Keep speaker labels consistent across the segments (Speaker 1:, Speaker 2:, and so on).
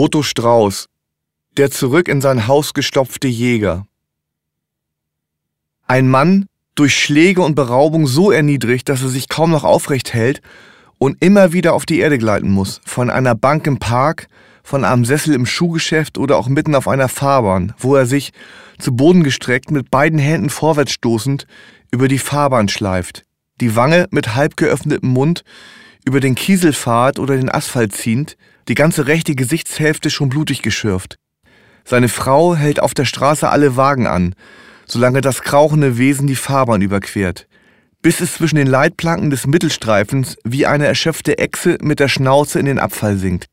Speaker 1: Boto Strauß, der zurück in sein Haus gestopfte Jäger. Ein Mann, durch Schläge und Beraubung so erniedrigt, dass er sich kaum noch aufrecht hält und immer wieder auf die Erde gleiten muss, von einer Bank im Park, von einem Sessel im Schuhgeschäft oder auch mitten auf einer Fahrbahn, wo er sich, zu Boden gestreckt, mit beiden Händen vorwärts stoßend, über die Fahrbahn schleift, die Wange mit halb geöffnetem Mund über den Kieselpfad oder den Asphalt ziehend, die ganze rechte Gesichtshälfte schon blutig geschürft. Seine Frau hält auf der Straße alle Wagen an, solange das krauchende Wesen die Fahrbahn überquert, bis es zwischen den Leitplanken des Mittelstreifens wie eine erschöpfte Echse mit der Schnauze in den Abfall sinkt,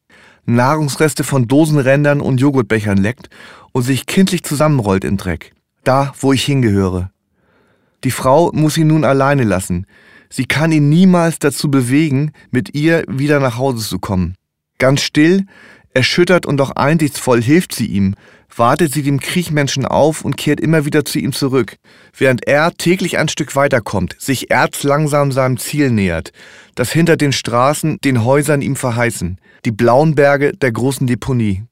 Speaker 1: Nahrungsreste von Dosenrändern und Joghurtbechern leckt und sich kindlich zusammenrollt in Dreck, da, wo ich hingehöre. Die Frau muss ihn nun alleine lassen. Sie kann ihn niemals dazu bewegen, mit ihr wieder nach Hause zu kommen. Ganz still, erschüttert und doch einsichtsvoll hilft sie ihm, wartet sie dem Kriechmenschen auf und kehrt immer wieder zu ihm zurück, während er täglich ein Stück weiterkommt, sich erzlangsam seinem Ziel nähert, das hinter den Straßen, den Häusern ihm verheißen, die blauen Berge der großen Deponie.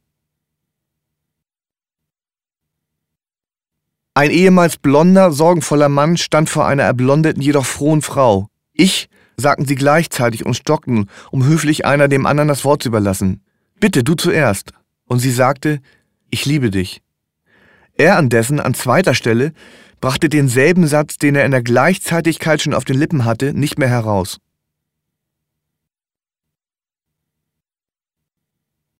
Speaker 1: Ein ehemals blonder, sorgenvoller Mann stand vor einer erblondeten, jedoch frohen Frau. Ich, sagten sie gleichzeitig und stockten, um höflich einer dem anderen das Wort zu überlassen. Bitte, du zuerst. Und sie sagte, ich liebe dich. Er andessen an zweiter Stelle brachte denselben Satz, den er in der Gleichzeitigkeit schon auf den Lippen hatte, nicht mehr heraus.